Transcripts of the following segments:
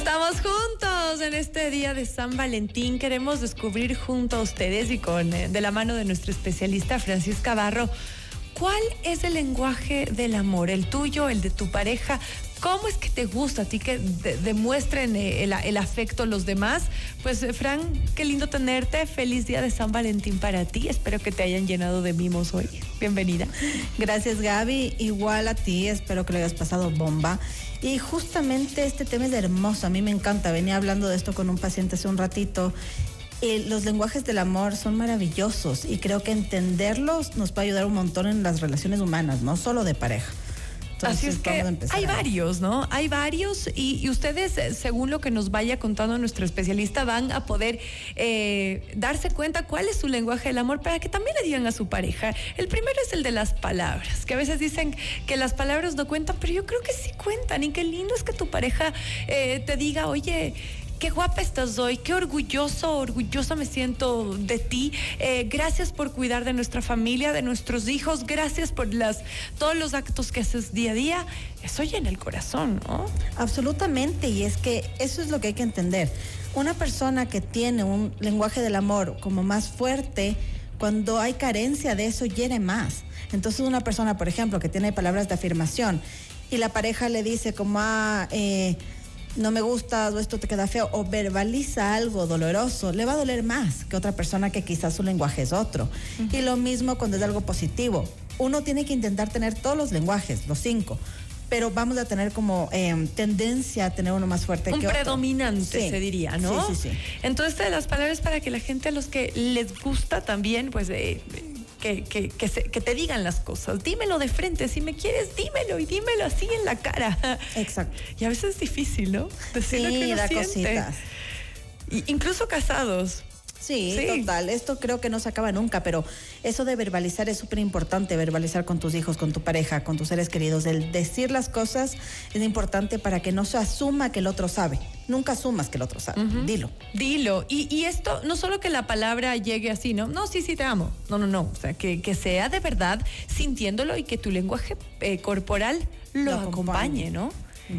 Estamos juntos en este día de San Valentín. Queremos descubrir junto a ustedes y con eh, de la mano de nuestra especialista Francisca Barro, ¿cuál es el lenguaje del amor? ¿El tuyo, el de tu pareja? ¿Cómo es que te gusta a ti que demuestren eh, el, afecto los demás? Pues, eh, Fran, qué lindo tenerte. Feliz día de San Valentín para ti. Espero que te hayan llenado de mimos hoy. Bienvenida. Gracias, Gaby. Igual a ti. Espero que le hayas pasado bomba. Y justamente este tema es hermoso. A mí me encanta. Venía hablando de esto con un paciente hace un ratito eh, los lenguajes del amor son maravillosos y creo que entenderlos nos puede ayudar un montón en las relaciones humanas, no solo de pareja. Así es que hay varios, ¿no? Hay varios y, ustedes, eh, según lo que nos vaya contando nuestro especialista, van a poder eh, darse cuenta cuál es su lenguaje del amor para que también le digan a su pareja. El primero es el de las palabras, que a veces dicen que las palabras no cuentan, pero yo creo que sí cuentan y qué lindo es que tu pareja eh, te diga, oye, qué guapa estás hoy, qué orgulloso, orgullosa me siento de ti. Eh, gracias por cuidar de nuestra familia, de nuestros hijos, gracias por las, todos los actos que haces día a día. Eso llena el corazón, ¿no? Absolutamente, y es que eso es lo que hay que entender. Una persona que tiene un lenguaje del amor como más fuerte, cuando hay carencia de eso, llene más. Entonces una persona, por ejemplo, que tiene palabras de afirmación y la pareja le dice como, ah, eh, no me gusta o esto te queda feo o verbaliza algo doloroso, le va a doler más que otra persona que quizás su lenguaje es otro. Y lo mismo cuando es algo positivo. Uno tiene que intentar tener todos los lenguajes, los cinco, pero vamos a tener como em, tendencia a tener uno más fuerte Un que otro. predominante, se diría, ¿no? Sí, sí, sí. Entonces, las palabras para que la gente a los que les gusta también, pues, eh, que, que, que, te digan las cosas. Dímelo de frente. Si me quieres, dímelo y dímelo así en la cara. Exacto. Y a veces es difícil, ¿no? Decir sí, que da cositas. incluso casados. Sí, total. Esto creo que no se acaba nunca, pero eso de verbalizar es súper importante, verbalizar con tus hijos, con tu pareja, con tus seres queridos. El decir las cosas es importante para que no se asuma que el otro sabe. Nunca asumas que el otro sabe. Dilo. Dilo. Y, esto, no solo que la palabra llegue así, ¿no? No, sí, sí, te amo. No, no, no. O sea, que, sea de verdad sintiéndolo y que tu lenguaje eh, corporal lo, acompañe, ¿no?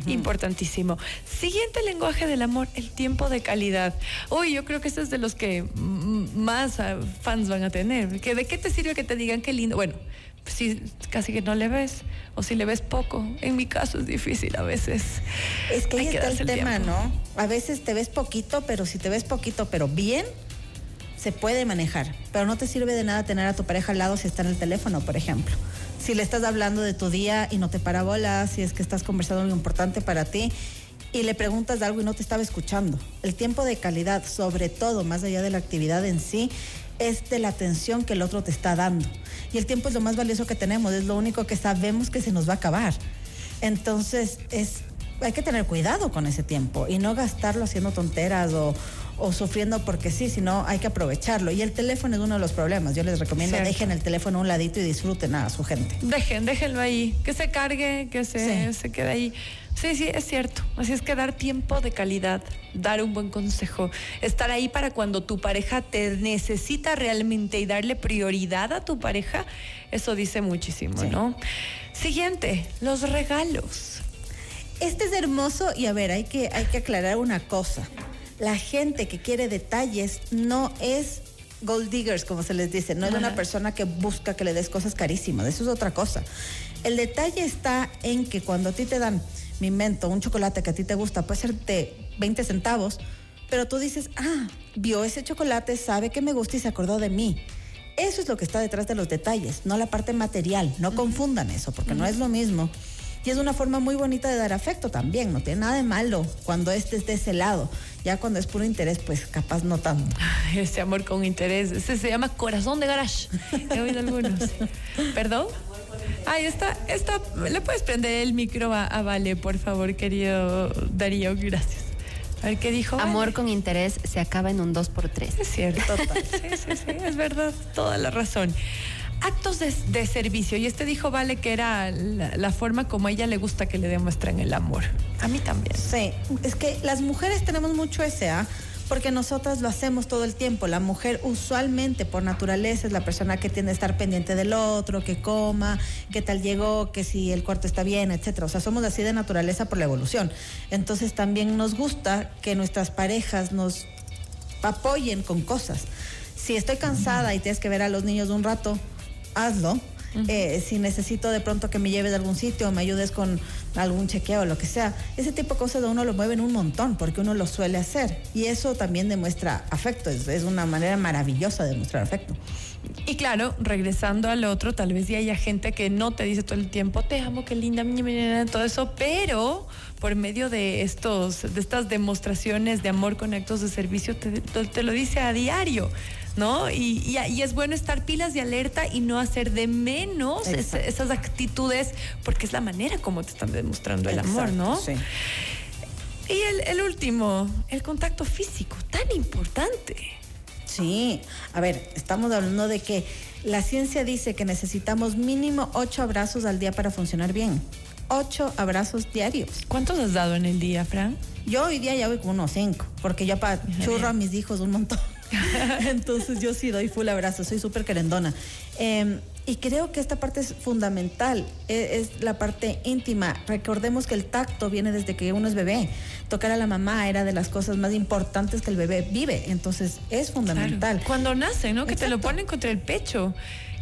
Importantísimo. Siguiente lenguaje del amor, el tiempo de calidad. Uy, yo creo que este es de los que más ah, fans van a tener. ¿Que ¿De qué te sirve que te digan qué lindo? Bueno, si casi que no le ves o si le ves poco. En mi caso es difícil a veces. Es que ahí está el tema, ¿no? A veces te ves poquito, pero si te ves poquito, pero bien, se puede manejar. Pero no te sirve de nada tener a tu pareja al lado si está en el teléfono, por ejemplo si le estás hablando de tu día y no te para bolas, si es que estás conversando algo importante para ti y le preguntas de algo y no te estaba escuchando. El tiempo de calidad, sobre todo, más allá de la actividad en sí, es de la atención que el otro te está dando. Y el tiempo es lo más valioso que tenemos, es lo único que sabemos que se nos va a acabar. Entonces, es, hay que tener cuidado con ese tiempo y no gastarlo haciendo tonteras o, o sufriendo porque sí, sino hay que aprovecharlo. Y el teléfono es uno de los problemas. Yo les recomiendo dejen el teléfono a un ladito y disfruten a su gente. Dejen, déjenlo ahí, que se cargue, que se, se quede ahí. Sí, sí, es cierto. Así es que dar tiempo de calidad, dar un buen consejo, estar ahí para cuando tu pareja te necesita realmente y darle prioridad a tu pareja, eso dice muchísimo, ¿no? Siguiente, los regalos. Este es hermoso y a ver, hay que, hay que aclarar una cosa. La gente que quiere detalles no es gold diggers, como se les dice, no es una persona que busca que le des cosas carísimas, eso es otra cosa. El detalle está en que cuando a ti te dan, mi mento, un chocolate que a ti te gusta, puede ser de 20 centavos, pero tú dices, ah, vio ese chocolate, sabe que me gusta y se acordó de mí. Eso es lo que está detrás de los detalles, no la parte material. No confundan eso, porque no es lo mismo y es una forma muy bonita de dar afecto también, no tiene nada de malo cuando este es de ese lado. Ya cuando es puro interés, pues capaz no tanto. Ese amor con interés, ese se llama corazón de garage. He oído algunos. ¿Perdón? Ahí está, está, le puedes prender el micro a, Vale, por favor, querido Darío, gracias. A ver qué dijo. Amor con interés se acaba en un 2 por 3 Es cierto, sí, sí, sí, es verdad, toda la razón actos de, servicio. Y este dijo, vale, que era la, forma como a ella le gusta que le demuestren el amor. A mí también. Sí, es que las mujeres tenemos mucho ese, ¿ah? porque nosotras lo hacemos todo el tiempo. La mujer usualmente por naturaleza es la persona que tiende a estar pendiente del otro, que coma, qué tal llegó, que si el cuarto está bien, etcétera. O sea, somos así de naturaleza por la evolución. Entonces también nos gusta que nuestras parejas nos apoyen con cosas. Si estoy cansada y tienes que ver a los niños un rato, hazlo eh, si necesito de pronto que me lleves a algún sitio o me ayudes con algún chequeo o lo que sea. Ese tipo de cosas uno lo mueven un montón porque uno lo suele hacer y eso también demuestra afecto, es, una manera maravillosa de demostrar afecto. Y claro, regresando al otro, tal vez ya haya gente que no te dice todo el tiempo, te amo, qué linda, todo eso, pero por medio de estos, de estas demostraciones de amor con actos de servicio, te lo dice a diario. ¿No? Y, es bueno estar pilas de alerta y no hacer de menos esas actitudes, porque es la manera como te están demostrando el amor, ¿no? Sí. Y el, el último, el contacto físico, tan importante. Sí, a ver, estamos hablando de que la ciencia dice que necesitamos mínimo ocho abrazos al día para funcionar bien. Ocho abrazos diarios. ¿Cuántos has dado en el día, Fran? Yo hoy día ya voy con unos cinco, porque yo para churro a mis hijos un montón. Entonces yo sí doy full abrazo, soy súper querendona. Em, y creo que esta parte es fundamental, e, es, la parte íntima. Recordemos que el tacto viene desde que uno es bebé. Tocar a la mamá era de las cosas más importantes que el bebé vive, entonces es fundamental. Cuando nace, ¿no? Que te lo ponen contra el pecho.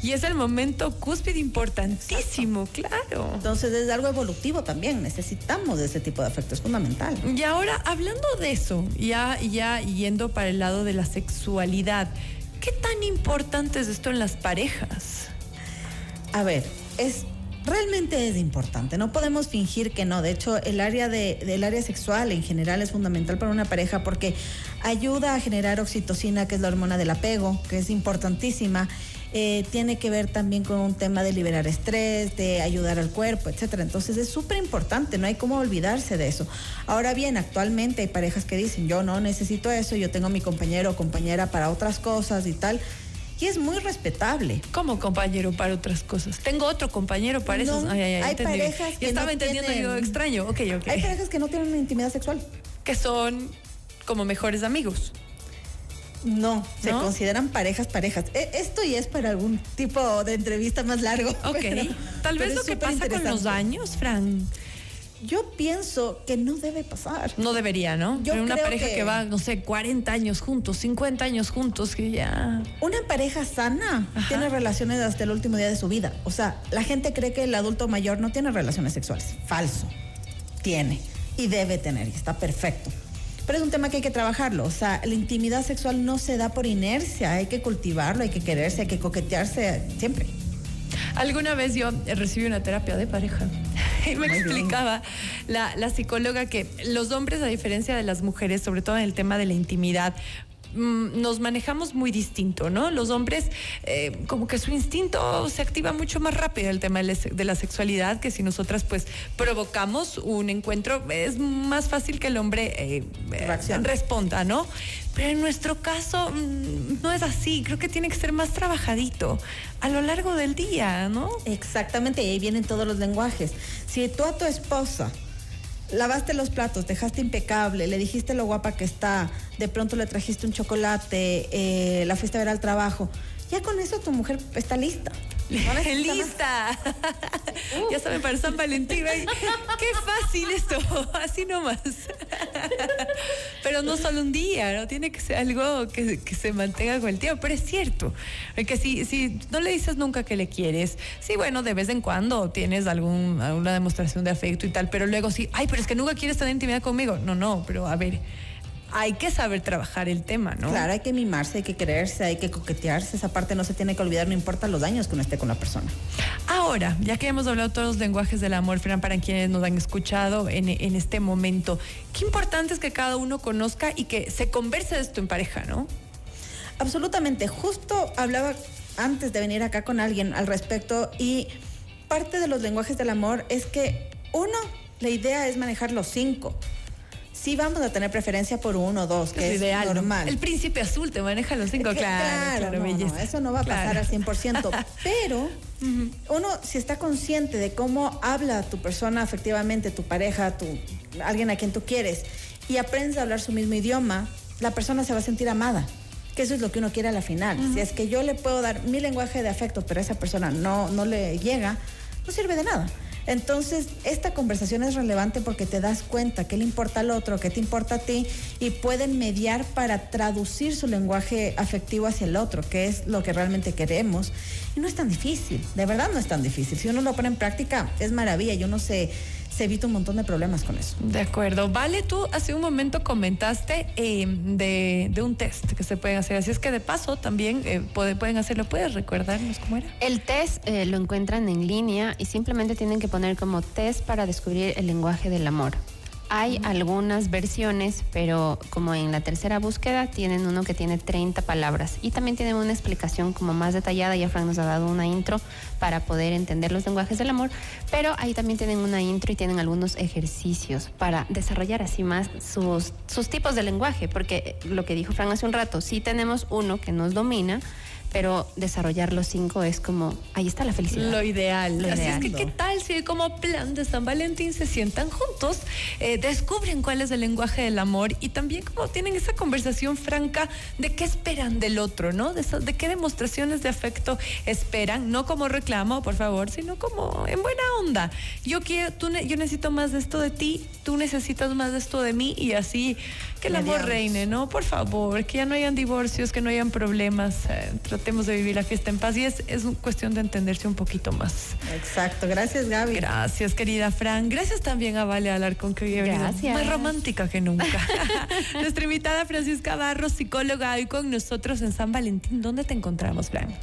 Y es el momento cúspide importantísimo, claro. Entonces es algo evolutivo también, necesitamos de ese tipo de afecto, es fundamental. Y ahora, hablando de eso, ya, ya yendo para el lado de la sexualidad, ¿qué tan importante es esto en las parejas? A ver, es realmente es importante. No podemos fingir que no. De hecho, el área de, del área sexual en general es fundamental para una pareja porque ayuda a generar oxitocina, que es la hormona del apego, que es importantísima. Eh, tiene que ver también con un tema de liberar estrés, de ayudar al cuerpo, etcétera. Entonces es súper importante, no hay cómo olvidarse de eso. Ahora bien, actualmente hay parejas que dicen, yo no necesito eso, yo tengo mi compañero o compañera para otras cosas y tal y es muy respetable. ¿Cómo compañero para otras cosas? Tengo otro compañero para eso. hay parejas que estaba entendiendo algo extraño. Ok, ok. Hay parejas que no tienen una intimidad sexual. Que son como mejores amigos. No, se consideran parejas, parejas. E, esto ya es para algún tipo de entrevista más largo. Ok. Tal vez lo que pasa con los años, Fran. Yo pienso que no debe pasar. No debería, ¿no? Yo Pero una pareja que... va, no sé, 40 años juntos, 50 años juntos, que ya. Una pareja sana tiene relaciones hasta el último día de su vida. O sea, la gente cree que el adulto mayor no tiene relaciones sexuales. Falso. Tiene. Y debe tener. Y está perfecto. Pero es un tema que hay que trabajarlo. O sea, la intimidad sexual no se da por inercia. Hay que cultivarlo, hay que quererse, hay que coquetearse siempre. Alguna vez yo recibí una terapia de pareja y me explicaba la, la, psicóloga que los hombres, a diferencia de las mujeres, sobre todo en el tema de la intimidad, nos manejamos muy distinto, ¿no? Los hombres, eh, como que su instinto se activa mucho más rápido el tema de la sexualidad, que si nosotras pues provocamos un encuentro, es más fácil que el hombre eh, responda, ¿no? Pero en nuestro caso mm, no es así, creo que tiene que ser más trabajadito a lo largo del día, ¿no? Exactamente, y ahí vienen todos los lenguajes. Si tú a tu esposa lavaste los platos, dejaste impecable, le dijiste lo guapa que está, de pronto le trajiste un chocolate, eh, la fuiste a ver al trabajo. Ya con eso tu mujer está lista. ¡Lista! ya saben, para San Valentín. ¡Qué fácil esto! Así nomás. Pero no solo un día, ¿no? Tiene que ser algo que, se mantenga con el tiempo. Pero es cierto. Que si, si no le dices nunca que le quieres, sí, bueno, de vez en cuando tienes algún, alguna demostración de afecto y tal, pero luego sí, ay, pero es que nunca quieres estar en intimidad conmigo. No, no, pero a ver hay que saber trabajar el tema, ¿no? Claro, hay que mimarse, hay que quererse, hay que coquetearse. Esa parte no se tiene que olvidar, no importa los daños que uno esté con la persona. Ahora, ya que hemos hablado todos los lenguajes del amor, Fran, para quienes nos han escuchado en, en este momento, qué importante es que cada uno conozca y que se converse de esto en pareja, ¿no? Absolutamente. Justo hablaba antes de venir acá con alguien al respecto y parte de los lenguajes del amor es que uno, la idea es manejar los cinco sí vamos a tener preferencia por uno o dos, que es, normal. El príncipe azul te maneja los cinco, claro. claro, eso no va a pasar al 100%. pero uno, si está consciente de cómo habla tu persona efectivamente, tu pareja, tu, alguien a quien tú quieres, y aprendes a hablar su mismo idioma, la persona se va a sentir amada que eso es lo que uno quiere a la final. Si es que yo le puedo dar mi lenguaje de afecto, pero a esa persona no, no le llega, no sirve de nada. Entonces, esta conversación es relevante porque te das cuenta qué le importa al otro, qué te importa a ti, y pueden mediar para traducir su lenguaje afectivo hacia el otro, que es lo que realmente queremos. Y no es tan difícil, de verdad no es tan difícil. Si uno lo pone en práctica, es maravilla. Yo no sé se evita un montón de problemas con eso. De acuerdo. Vale, tú hace un momento comentaste eh, de, un test que se pueden hacer. Así es que de paso también eh, pueden hacerlo. ¿Puedes recordarnos cómo era? El test eh, lo encuentran en línea y simplemente tienen que poner como test para descubrir el lenguaje del amor. Hay algunas versiones, pero como en la tercera búsqueda tienen uno que tiene 30 palabras. Y también tienen una explicación como más detallada. Ya Frank nos ha dado una intro para poder entender los lenguajes del amor, pero ahí también tienen una intro y tienen algunos ejercicios para desarrollar así más sus, tipos de lenguaje, porque lo que dijo Frank hace un rato, sí tenemos uno que nos domina, pero desarrollar los cinco es como, ahí está la felicidad. Lo ideal. Así es que, ¿qué tal si como plan de San Valentín se sientan juntos, eh, descubren cuál es el lenguaje del amor y también como tienen esa conversación franca de qué esperan del otro, ¿no? De, de qué demostraciones de afecto esperan, no como reclamo, por favor, sino como en buena onda. Yo quiero, tú, yo necesito más de esto de ti, tú necesitas más de esto de mí y así que el amor reine, ¿no? Por favor, que ya no hayan divorcios, que no hayan problemas. Eh, tratemos de vivir la fiesta en paz y es, es cuestión de entenderse un poquito más. Exacto. Gracias, Gaby. Gracias, querida Fran. Gracias también a Vale Alarcón, que hoy Gracias. más romántica que nunca. Nuestra invitada Francisca Barros, psicóloga, hoy con nosotros en San Valentín. ¿Dónde te encontramos, Fran?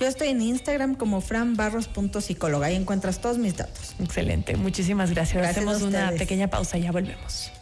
Yo estoy en Instagram como franbarros.psicóloga. Ahí encuentras todos mis datos. Excelente. Muchísimas gracias. gracias Hacemos una pequeña pausa y ya volvemos.